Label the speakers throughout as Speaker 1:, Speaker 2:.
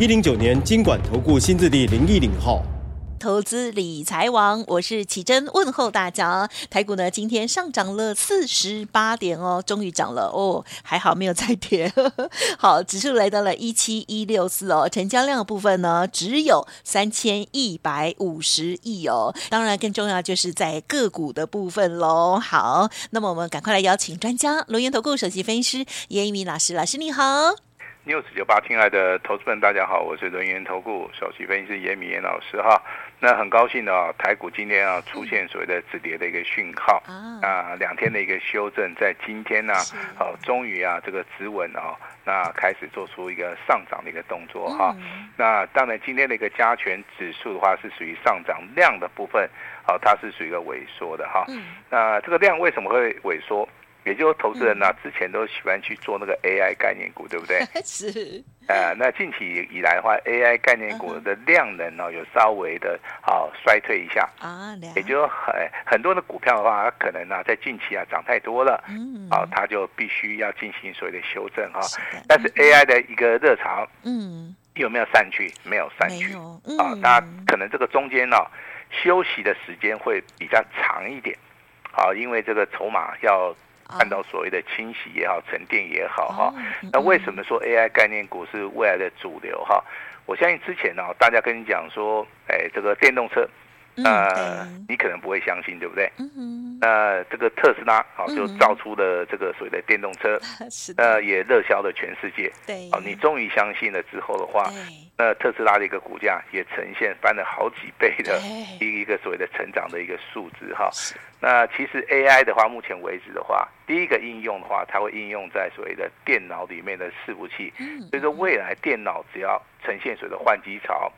Speaker 1: 一零九年金管投顾新字地零一零号。
Speaker 2: 投资理财王，我是启珍，问候大家。台股呢，今天上涨了四十八点哦，终于涨了哦，还好没有再跌。好，指数来到了一七一六四哦，成交量的部分呢，只有三千一百五十亿哦。当然，更重要就是在个股的部分喽。好，那么我们赶快来邀请专家，轮源投顾首席分析师严一鸣老师，老师你好。
Speaker 3: News 九八，亲爱的投资们，大家好，我是人源投顾首席分析师严铭严老师哈。那很高兴的啊，台股今天啊出现所谓的止跌的一个讯号啊，两天的一个修正，在今天呢，好，终于啊这个止稳啊，那开始做出一个上涨的一个动作哈。那当然今天的一个加权指数的话是属于上涨量的部分，好，它是属于一个萎缩的哈。那这个量为什么会萎缩？也就是投资人呢、啊，之前都喜欢去做那个 AI 概念股，对不对？
Speaker 2: 是。
Speaker 3: 呃，那近期以来的话，AI 概念股的量能呢、哦，有稍微的啊衰退一下啊。也就是很很多的股票的话，它可能呢、啊、在近期啊涨太多了，嗯，啊，它就必须要进行所谓的修正哈。是但是 AI 的一个热潮，嗯，有没有散去？没有散去。嗯、啊，那可能这个中间呢、哦，休息的时间会比较长一点。好，因为这个筹码要。看到所谓的清洗也好，沉淀也好，哈，那为什么说 AI 概念股是未来的主流？哈，我相信之前呢，大家跟你讲说，哎，这个电动车，呃，你可能不会相信，对不对？那这个特斯拉，好，就造出了这个所谓的电动车，呃，也热销了全世界。对，哦，你终于相信了之后的话，那特斯拉的一个股价也呈现翻了好几倍的一一个所谓的成长的一个数字，哈。那其实 AI 的话，目前为止的话，第一个应用的话，它会应用在所谓的电脑里面的伺服器。所以说，未来电脑只要呈现所谓的换机潮，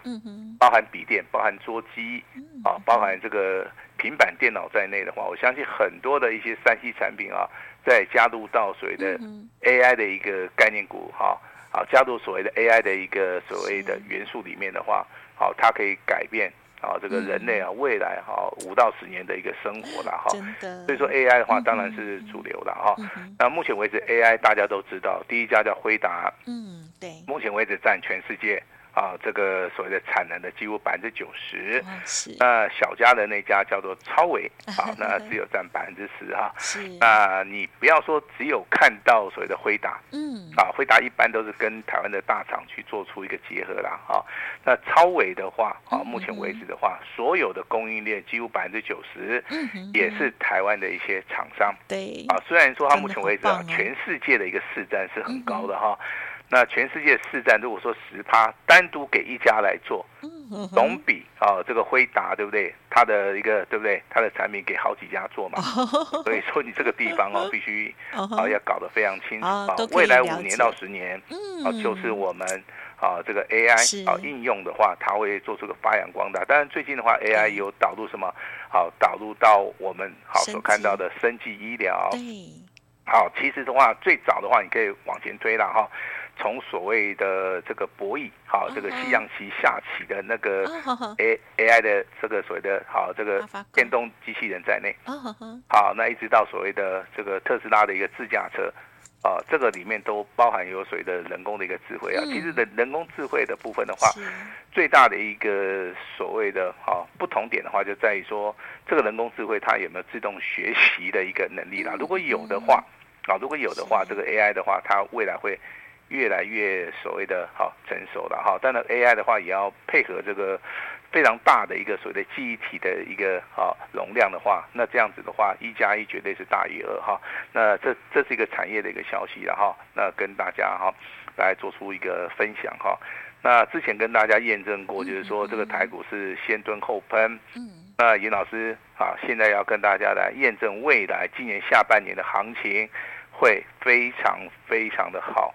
Speaker 3: 包含笔电、包含桌机，啊，包含这个平板电脑在内的话，我相信很多的一些三 C 产品啊，在加入到所谓的 AI 的一个概念股，哈，啊，加入所谓的 AI 的一个所谓的元素里面的话，好，它可以改变。啊，这个人类啊，未来哈五到十年的一个生活了哈，所以说 AI 的话当然是主流了哈。那目前为止 AI 大家都知道，第一家叫辉达，嗯，对，目前为止占全世界。啊，这个所谓的产能的几乎百分之九十，那小家的那家叫做超微，啊，那只有占百分之十哈。是，那你不要说只有看到所谓的辉达，嗯，啊，辉达一般都是跟台湾的大厂去做出一个结合啦，哈。那超微的话，啊，目前为止的话，所有的供应链几乎百分之九十，也是台湾的一些厂商。对，啊，虽然说它目前为止啊，全世界的一个市占是很高的哈。那全世界市占，如果说十趴单独给一家来做，总比啊这个辉达对不对？它的一个对不对？它的产品给好几家做嘛，所以说你这个地方哦，必须啊要搞得非常清楚啊。未来五年到十年啊，就是我们啊这个 AI 啊应用的话，它会做出个发扬光大。当然最近的话，AI 有导入什么？好，导入到我们好所看到的生技医疗。好，其实的话，最早的话，你可以往前推了哈。从所谓的这个博弈，好，这个西洋棋下棋的那个 A A I 的这个所谓的好这个电动机器人在内，好，那一直到所谓的这个特斯拉的一个自驾车，啊，这个里面都包含有所谓的人工的一个智慧啊。其实人人工智慧的部分的话，最大的一个所谓的好不同点的话，就在于说这个人工智慧它有没有自动学习的一个能力啦。如果有的话，啊，如果有的话，这个 A I 的话，它未来会。越来越所谓的好成熟了哈，当然 AI 的话也要配合这个非常大的一个所谓的记忆体的一个啊容量的话，那这样子的话一加一绝对是大于二哈。那这这是一个产业的一个消息了哈，那跟大家哈来做出一个分享哈。那之前跟大家验证过，就是说这个台股是先蹲后喷。嗯。那严老师啊，现在要跟大家来验证未来今年下半年的行情。会非常非常的好.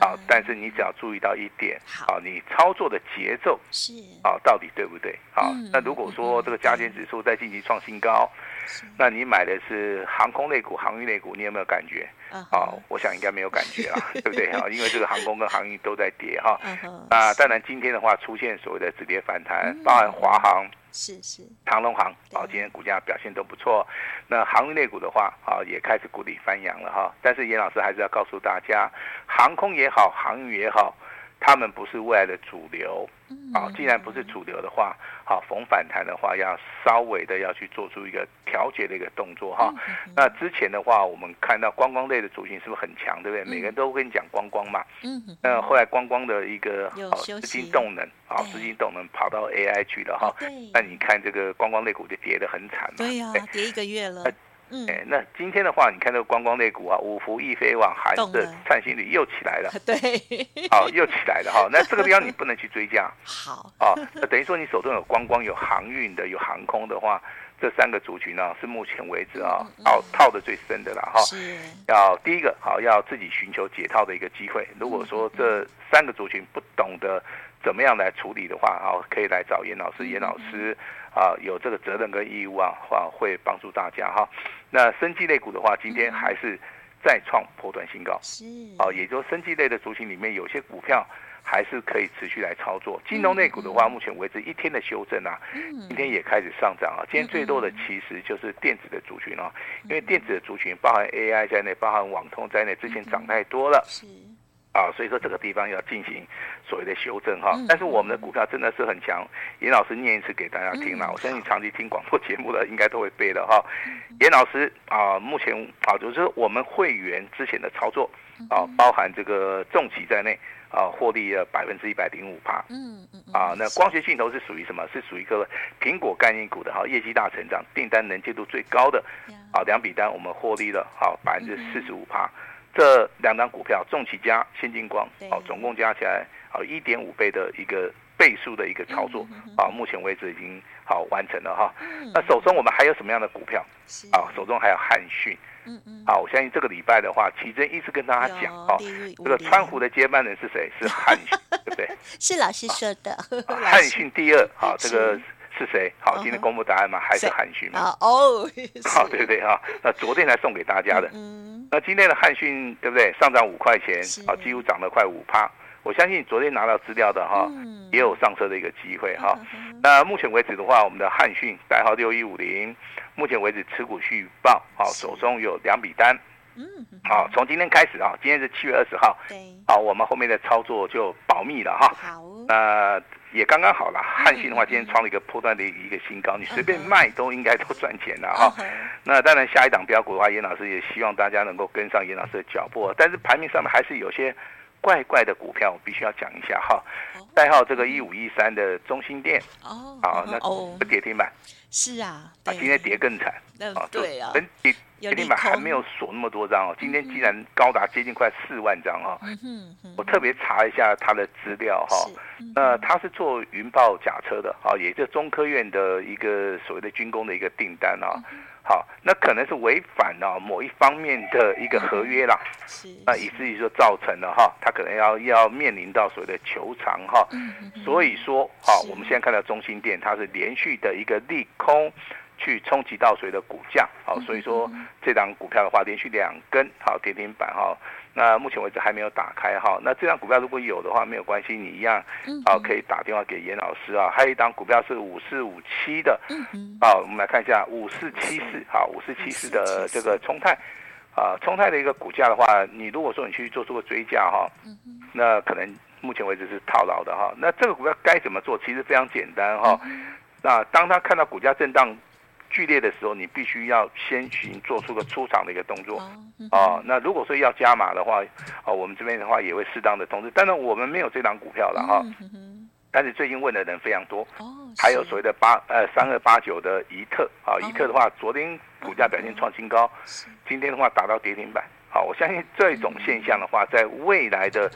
Speaker 3: 啊！但是你只要注意到一点，
Speaker 2: 好
Speaker 3: 啊，你操作的节奏
Speaker 2: 是
Speaker 3: 啊，到底对不对？啊，嗯、那如果说这个加权指数在近期创新高，嗯、那你买的是航空类股、航运类股，你有没有感觉？Uh huh. 啊，我想应该没有感觉啊，对不对？啊，因为这个航空跟航运都在跌哈。Uh huh. 那当然今天的话出现所谓的止跌反弹，包含华航。
Speaker 2: 是是，
Speaker 3: 长龙航啊，今天股价表现都不错。那航运类股的话啊，也开始谷底翻扬了哈。但是严老师还是要告诉大家，航空也好，航运也好。他们不是未来的主流，啊，既然不是主流的话，好逢反弹的话，要稍微的要去做出一个调节的一个动作哈。那之前的话，我们看到观光类的族群是不是很强，对不对？每个人都跟你讲观光嘛，嗯，那后来观光的一个资金动能，啊，资金动能跑到 AI 去了哈。那你看这个观光类股就跌得很惨嘛，
Speaker 2: 对呀，跌一个月了。
Speaker 3: 嗯，那今天的话，你看这个观光类股啊，五福、易飞网、寒舍、灿星旅又起来了，
Speaker 2: 对，
Speaker 3: 好，又起来了哈。那这个地方你不能去追加，
Speaker 2: 好，
Speaker 3: 啊，那等于说你手中有观光、有航运的、有航空的话，这三个族群呢，是目前为止啊，套套的最深的了哈。是，要第一个好，要自己寻求解套的一个机会。如果说这三个族群不懂得怎么样来处理的话，啊，可以来找严老师，严老师啊，有这个责任跟义务啊，话会帮助大家哈。那生技类股的话，今天还是再创波段新高，是啊，也就是生技类的族群里面有些股票还是可以持续来操作。金融类股的话，目前为止一天的修正啊，今天也开始上涨啊。今天最多的其实就是电子的族群啊，因为电子的族群包含 AI 在内，包含网通在内，之前涨太多了。啊，所以说这个地方要进行所谓的修正哈，但是我们的股票真的是很强。严老师念一次给大家听了，我相信长期听广播节目的应该都会背的哈。严老师啊，目前啊就是我们会员之前的操作啊，包含这个重企在内啊，获利了百分之一百零五趴。嗯嗯。啊，那光学镜头是属于什么？是属于一个苹果概念股的哈，业绩大成长，订单能见度最高的啊，两笔单我们获利了好百分之四十五趴。这两档股票，重企加先进光，哦，总共加起来，好一点五倍的一个倍数的一个操作，啊，目前为止已经好完成了哈。那手中我们还有什么样的股票？啊，手中还有汉讯，嗯嗯，好，我相信这个礼拜的话，奇珍一直跟大家讲，哦，这个川湖的接班人是谁？是汉讯，对不对？
Speaker 2: 是老师说的。
Speaker 3: 汉讯第二，好，这个。是谁？好，今天公布答案吗？还是汉讯吗？
Speaker 2: 哦，
Speaker 3: 好，对不对哈？那昨天才送给大家的，嗯，那今天的汉讯对不对？上涨五块钱，啊，几乎涨了快五趴。我相信昨天拿到资料的哈，也有上车的一个机会哈。那目前为止的话，我们的汉讯代号六一五零，目前为止持股续报，好，手中有两笔单，嗯，好，从今天开始啊，今天是七月二十号，对，好，我们后面的操作就保密了哈。好，那。也刚刚好了，汉信的话今天创了一个破断的一个新高，你随便卖都应该都赚钱了哈。那当然下一档标股的话，严老师也希望大家能够跟上严老师的脚步，但是盘面上面还是有些怪怪的股票，我必须要讲一下哈。代号这个一五一三的中心店哦，好，那跌停板。
Speaker 2: 是啊，
Speaker 3: 啊今天跌更惨啊，对啊，跌。跌停板还没有锁那么多张哦，今天竟然高达接近快四万张哈。我特别查一下他的资料哈，那他是做云豹甲车的啊，也就是中科院的一个所谓的军工的一个订单啊。好，那可能是违反了某一方面的一个合约啦，那以至于说造成了哈，他可能要要面临到所谓的求偿哈。所以说，好，我们现在看到中心店，它是连续的一个利空。去冲击到谁的股价？好，所以说这档股票的话，连续两根好跌停板哈。那目前为止还没有打开哈。那这档股票如果有的话，没有关系，你一样好可以打电话给严老师啊。还有一档股票是五四五七的，好，我们来看一下五四七四，好，五四七四的这个冲泰啊，冲泰的一个股价的话，你如果说你去做出个追价哈，那可能目前为止是套牢的哈。那这个股票该怎么做？其实非常简单哈。那当他看到股价震荡。剧烈的时候，你必须要先行做出个出场的一个动作哦。那如果说要加码的话，哦，我们这边的话也会适当的通知。当然，我们没有这档股票了哈。但是最近问的人非常多，还有所谓的八呃三二八九的怡特啊，宜特的话，昨天股价表现创新高，今天的话达到跌停板。好，我相信这种现象的话，在未来的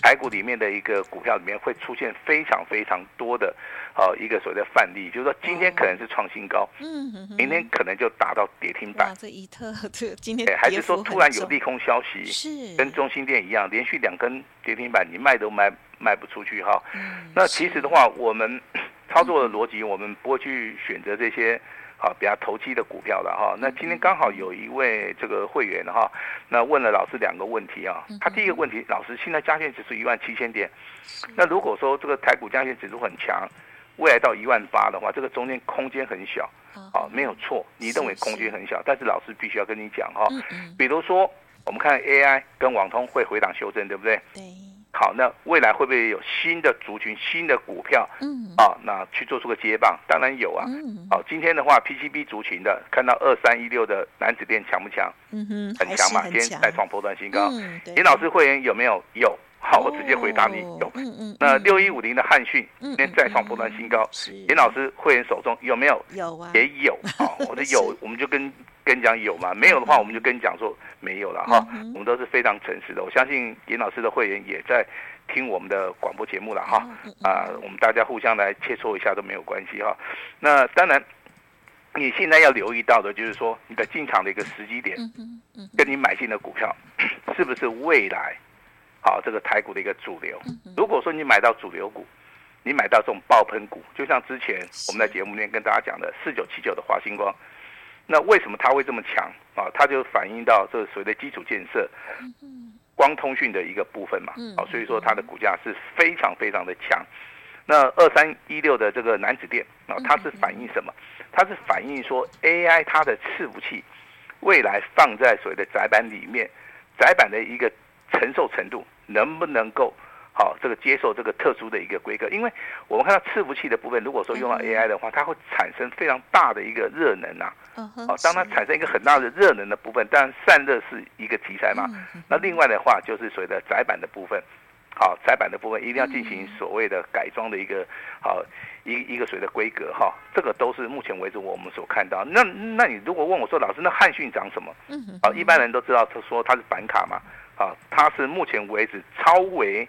Speaker 3: 台股里面的一个股票里面会出现非常非常多的，呃，一个所谓的范例，就是说今天可能是创新高，嗯，明天可能就达到跌停板。
Speaker 2: 这一特这今天
Speaker 3: 还是说突然有利空消息，
Speaker 2: 是
Speaker 3: 跟中兴电一样，连续两根跌停板，你卖都卖卖不出去哈。那其实的话，我们 操作的逻辑，我们不会去选择这些。好，比较投机的股票了哈。那今天刚好有一位这个会员哈，那问了老师两个问题啊。他第一个问题，老师现在加权指数一万七千点，那如果说这个台股加权指数很强，未来到一万八的话，这个中间空间很小啊，没有错，你认为空间很小，但是老师必须要跟你讲哈，比如说我们看 AI 跟网通会回档修正，对不对？对。好，那未来会不会有新的族群、新的股票？嗯，啊，那去做出个接棒，当然有啊。嗯，好，今天的话，PCB 族群的看到二三一六的男子店强不强？嗯哼，很强嘛，今天再创波段新高。严老师会员有没有？有。好，我直接回答你有。嗯嗯。那六一五零的汉讯今天再创波段新高。是。严老师会员手中有没有？有啊。也有。啊，我的有，我们就跟。跟你讲有吗？没有的话，我们就跟你讲说没有了哈。我们都是非常诚实的。我相信严老师的会员也在听我们的广播节目了哈。啊，我们大家互相来切磋一下都没有关系哈。那当然，你现在要留意到的就是说，你的进场的一个时机点，跟你买进的股票 是不是未来好这个台股的一个主流？如果说你买到主流股，你买到这种爆喷股，就像之前我们在节目里面跟大家讲的四九七九的华星光。那为什么它会这么强啊？它就反映到这所谓的基础建设、光通讯的一个部分嘛。啊，所以说它的股价是非常非常的强。那二三一六的这个南子电啊，它是反映什么？它是反映说 AI 它的伺服器未来放在所谓的窄板里面，窄板的一个承受程度能不能够？好，这个接受这个特殊的一个规格，因为我们看到伺服器的部分，如果说用到 AI 的话，它会产生非常大的一个热能啊。哦，当它产生一个很大的热能的部分，当然散热是一个题材嘛。那另外的话，就是所谓的窄板的部分，好，窄板的部分一定要进行所谓的改装的一个好一一个所谓的规格哈。这个都是目前为止我们所看到。那那你如果问我说，老师，那汉讯涨什么？嗯好，一般人都知道，他说它是板卡嘛。好，它是目前为止超微。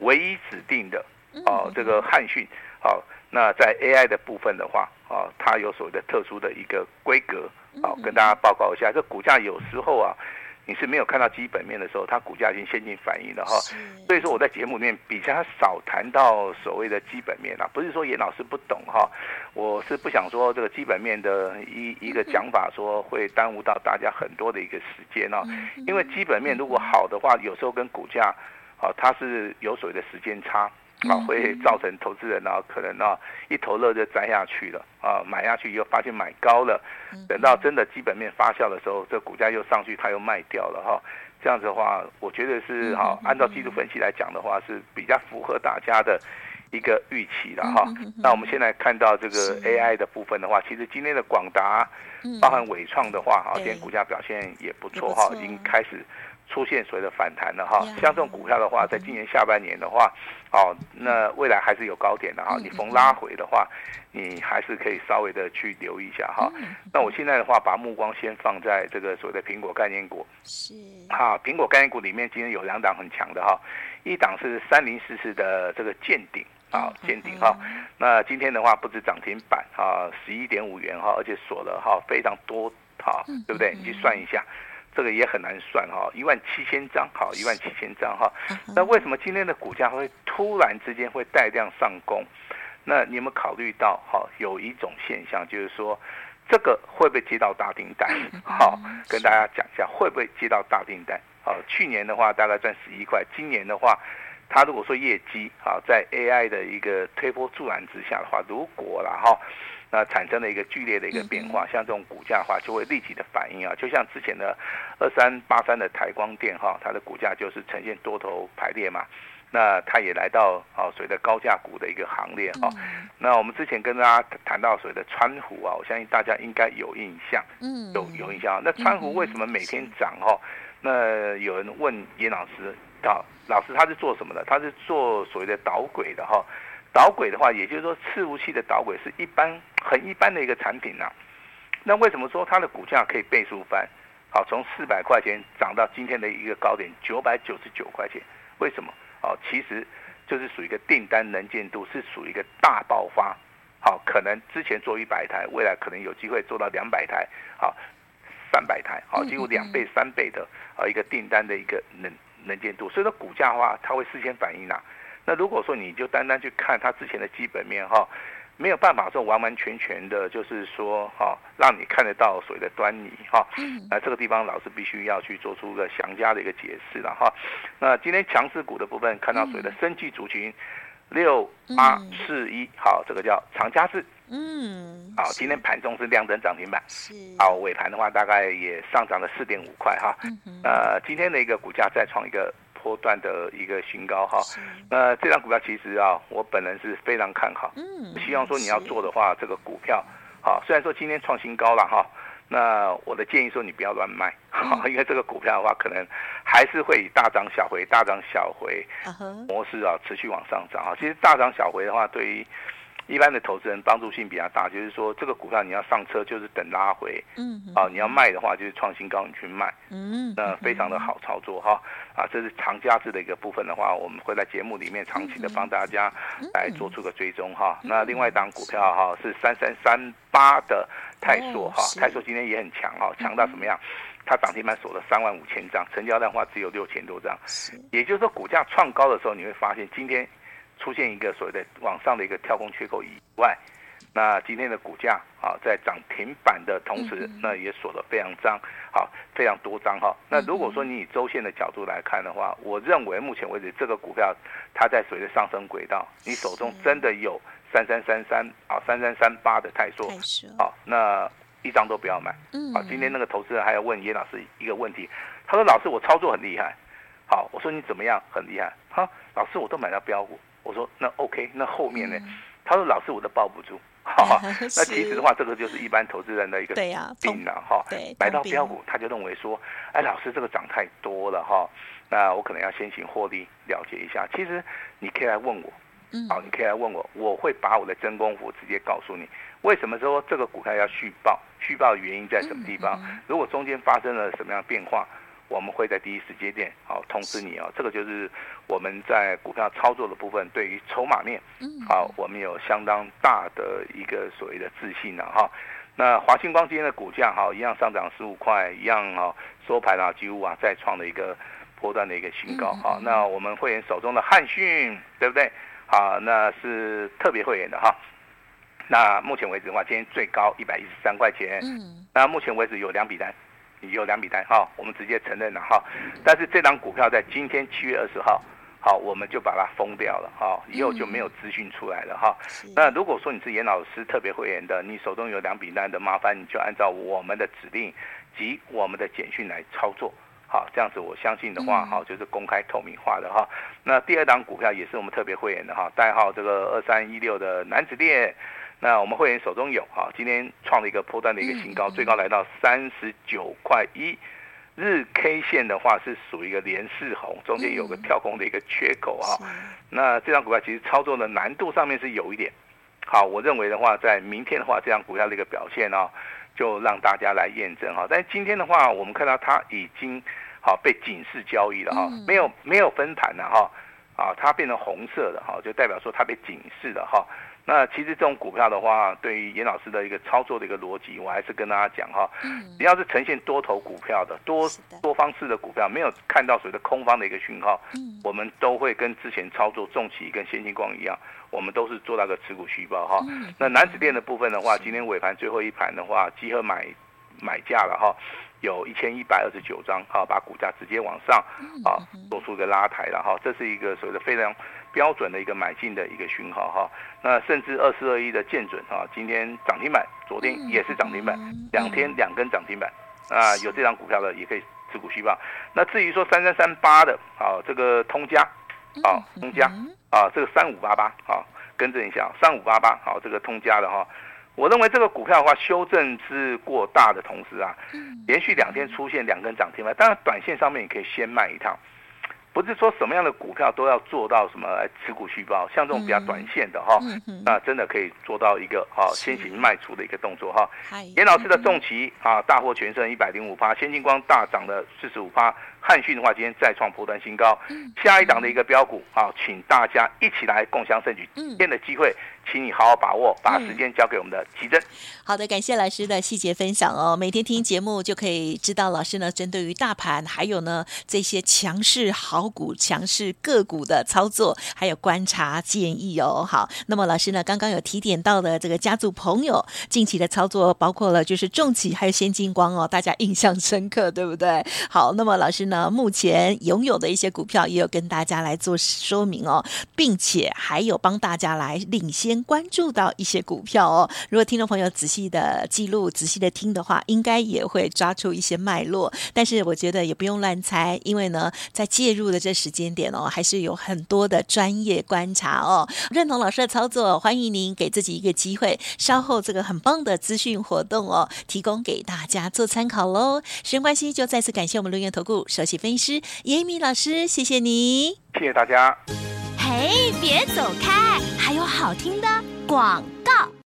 Speaker 3: 唯一指定的哦，这个汉讯，好，那在 AI 的部分的话，啊，它有所谓的特殊的一个规格，好，跟大家报告一下。这股价有时候啊，你是没有看到基本面的时候，它股价已经先进反应了哈。所以说我在节目里面比较少谈到所谓的基本面啊，不是说严老师不懂哈，我是不想说这个基本面的一一个讲法说会耽误到大家很多的一个时间哦，因为基本面如果好的话，有时候跟股价。啊，它是有所谓的时间差，啊，会造成投资人啊，可能啊一头热就栽下去了，啊，买下去以后发现买高了，等到真的基本面发酵的时候，这股价又上去，它又卖掉了哈。这样子的话，我觉得是哈，按照技术分析来讲的话，是比较符合大家的一个预期了哈。那我们现在看到这个 AI 的部分的话，其实今天的广达，包含伟创的话，哈，今天股价表现也不错哈，已经开始。出现所谓的反弹了哈，像这种股票的话，在今年下半年的话，哦，那未来还是有高点的哈。你逢拉回的话，你还是可以稍微的去留意一下哈。那我现在的话，把目光先放在这个所谓的苹果概念股。是。好，苹果概念股里面今天有两档很强的哈，一档是三零四四的这个健鼎啊，见顶哈。那今天的话不止涨停板哈，十一点五元哈，而且锁了哈非常多哈，对不对？你去算一下。这个也很难算哈，一万七千张，好，一万七千张哈。那为什么今天的股价会突然之间会带量上攻？那你有没有考虑到哈，有一种现象就是说，这个会不会接到大订单？好，跟大家讲一下，会不会接到大订单？好，去年的话大概赚十一块，今年的话，它如果说业绩啊，在 AI 的一个推波助澜之下的话，如果了哈。那产生了一个剧烈的一个变化，像这种股价的话，就会立即的反应啊，就像之前的二三八三的台光电哈，它的股价就是呈现多头排列嘛，那它也来到啊所谓的高价股的一个行列哈。那我们之前跟大家谈到所谓的川湖啊，我相信大家应该有印象，嗯，有有印象。那川湖为什么每天涨哈？那有人问严老师，啊，老师他是做什么的？他是做所谓的导轨的哈。导轨的话，也就是说，伺服器的导轨是一般很一般的一个产品呐、啊。那为什么说它的股价可以倍数翻？好，从四百块钱涨到今天的一个高点九百九十九块钱，为什么？哦，其实就是属于一个订单能见度是属于一个大爆发，好，可能之前做一百台，未来可能有机会做到两百台，好，三百台，好，几乎两倍三倍的啊一个订单的一个能能见度，所以说股价的话，它会事先反应啊。那如果说你就单单去看它之前的基本面哈。没有办法说完完全全的，就是说哈，让你看得到所谓的端倪哈。那这个地方老师必须要去做出一个详加的一个解释了哈。那今天强势股的部分，看到所谓的生技族群六八四一，好，这个叫长佳智。嗯。好，今天盘中是亮灯涨停板。是。好，尾盘的话大概也上涨了四点五块哈。嗯。呃，今天的一个股价再创一个。波段的一个新高哈，那这张股票其实啊，我本人是非常看好。嗯，希望说你要做的话，这个股票，好，虽然说今天创新高了哈，那我的建议说你不要乱卖，因为这个股票的话，可能还是会以大涨小回、大涨小回模式啊，持续往上涨啊。其实大涨小回的话，对于一般的投资人帮助性比较大，就是说这个股票你要上车就是等拉回，嗯，啊，你要卖的话就是创新高你去卖，嗯，那非常的好操作哈，啊，这是长价值的一个部分的话，我们会在节目里面长期的帮大家来做出个追踪哈。那另外一档股票哈是三三三八的泰硕哈，泰硕今天也很强哈，强到什么样？它涨停板锁了三万五千张，成交量的话只有六千多张，也就是说股价创高的时候，你会发现今天。出现一个所谓的往上的一个跳空缺口以外，那今天的股价啊，在涨停板的同时，那也锁得非常张，好，非常多张哈。那如果说你以周线的角度来看的话，我认为目前为止这个股票它在随着上升轨道，你手中真的有三三三三啊三三三八的泰硕，好，那一张都不要买。好，今天那个投资人还要问严老师一个问题，他说老师我操作很厉害，好，我说你怎么样很厉害？哈，老师我都买到标股。我说那 OK，那后面呢？嗯、他说老师我都抱不住。那其实的话，这个就是一般投资人的一个病了哈。对，买到标股他就认为说，哎，老师这个涨太多了哈，那我可能要先行获利了结一下。其实你可以来问我，好，你可以来问我，我会把我的真功夫直接告诉你，为什么说这个股票要续报？续报的原因在什么地方？如果中间发生了什么样的变化？我们会在第一时间点好通知你哦，这个就是我们在股票操作的部分，对于筹码面，嗯好，我们有相当大的一个所谓的自信了哈。那华星光今天的股价哈，一样上涨十五块，一样哈收盘啊，几乎啊再创了一个波段的一个新高哈。那我们会员手中的汉讯，对不对？好，那是特别会员的哈。那目前为止的话，今天最高一百一十三块钱。嗯。那目前为止有两笔单。你有两笔单哈，我们直接承认了哈。但是这张股票在今天七月二十号，好，我们就把它封掉了哈，以后就没有资讯出来了哈。那如果说你是严老师特别会员的，你手中有两笔单的，麻烦你就按照我们的指令及我们的简讯来操作，好，这样子我相信的话，哈，就是公开透明化的哈。那第二档股票也是我们特别会员的哈，代号这个二三一六的楠梓电。那我们会员手中有哈，今天创了一个波段的一个新高，最高来到三十九块一，日 K 线的话是属于一个连四红，中间有个跳空的一个缺口哈。那这张股票其实操作的难度上面是有一点，好，我认为的话，在明天的话，这张股票的一个表现呢，就让大家来验证哈。但是今天的话，我们看到它已经好被警示交易了哈，没有没有分盘了哈，啊，它变成红色的哈，就代表说它被警示了哈。那其实这种股票的话，对于严老师的一个操作的一个逻辑，我还是跟大家讲哈，你要是呈现多头股票的多多方式的股票，没有看到所谓的空方的一个讯号，我们都会跟之前操作重企跟先进光一样，我们都是做那个持股续报哈。那楠梓电的部分的话，今天尾盘最后一盘的话，集合买买价了哈。有一千一百二十九张，好，把股价直接往上，啊，做出一个拉抬了哈，这是一个所谓的非常标准的一个买进的一个讯号哈。那甚至二四二一的建准哈，今天涨停板，昨天也是涨停板，两天两根涨停板，啊，有这张股票的也可以持股续报。那至于说三三三八的，啊，这个通家，啊，通家，啊，这个三五八八，啊，更正一下，三五八八，好，这个通家的哈。我认为这个股票的话，修正是过大的同时啊，连续两天出现两根涨停板，当然短线上面也可以先卖一趟。不是说什么样的股票都要做到什么持股续报，像这种比较短线的哈，那真的可以做到一个哈先行卖出的一个动作哈。严老师的重骑啊，大获全胜一百零五趴，先进光大涨了四十五趴。汉讯的话，今天再创波段新高，下一档的一个标股啊，请大家一起来共享盛举。今天的机会，请你好好把握，把时间交给我们的奇珍。
Speaker 2: 好的，感谢老师的细节分享哦。每天听节目就可以知道老师呢，针对于大盘还有呢这些强势好股、强势个股的操作，还有观察建议哦。好，那么老师呢刚刚有提点到的这个家族朋友近期的操作，包括了就是重企还有先进光哦，大家印象深刻，对不对？好，那么老师呢目前拥有的一些股票也有跟大家来做说明哦，并且还有帮大家来领先关注到一些股票哦。如果听众朋友仔细。的记录，仔细的听的话，应该也会抓出一些脉络。但是我觉得也不用乱猜，因为呢，在介入的这时间点哦，还是有很多的专业观察哦。认同老师的操作，欢迎您给自己一个机会，稍后这个很棒的资讯活动哦，提供给大家做参考喽。时间关系，就再次感谢我们伦元投顾首席分析师 Amy 老师，谢谢你，
Speaker 3: 谢谢大家。
Speaker 4: 嘿，别走开，还有好听的广告。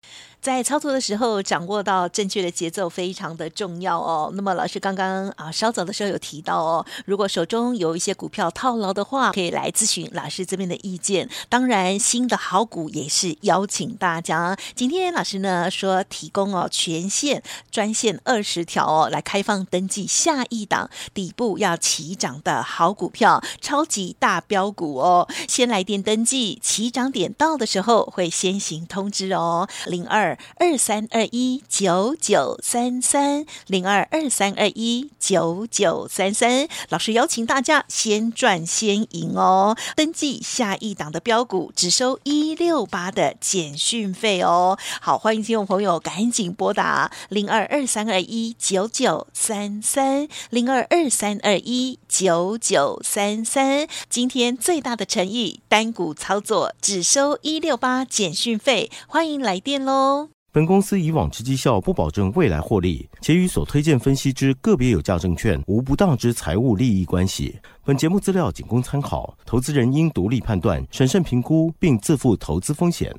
Speaker 2: 在操作的时候，掌握到正确的节奏非常的重要哦。那么老师刚刚啊，稍早的时候有提到哦，如果手中有一些股票套牢的话，可以来咨询老师这边的意见。当然，新的好股也是邀请大家。今天老师呢说提供哦权限专线二十条哦，来开放登记下一档底部要起涨的好股票，超级大标股哦。先来电登记，起涨点到的时候会先行通知哦。零二二。三二一九九三三零二二三二一九九三三，老师邀请大家先赚先赢哦！登记下一档的标股只收一六八的简讯费哦。好，欢迎听众朋友赶紧拨打零二二三二一九九三三零二二三二一九九三三。今天最大的诚意，单股操作只收一六八简讯费，欢迎来电喽！
Speaker 1: 本公司以往之绩效不保证未来获利，且与所推荐分析之个别有价证券无不当之财务利益关系。本节目资料仅供参考，投资人应独立判断、审慎评估，并自负投资风险。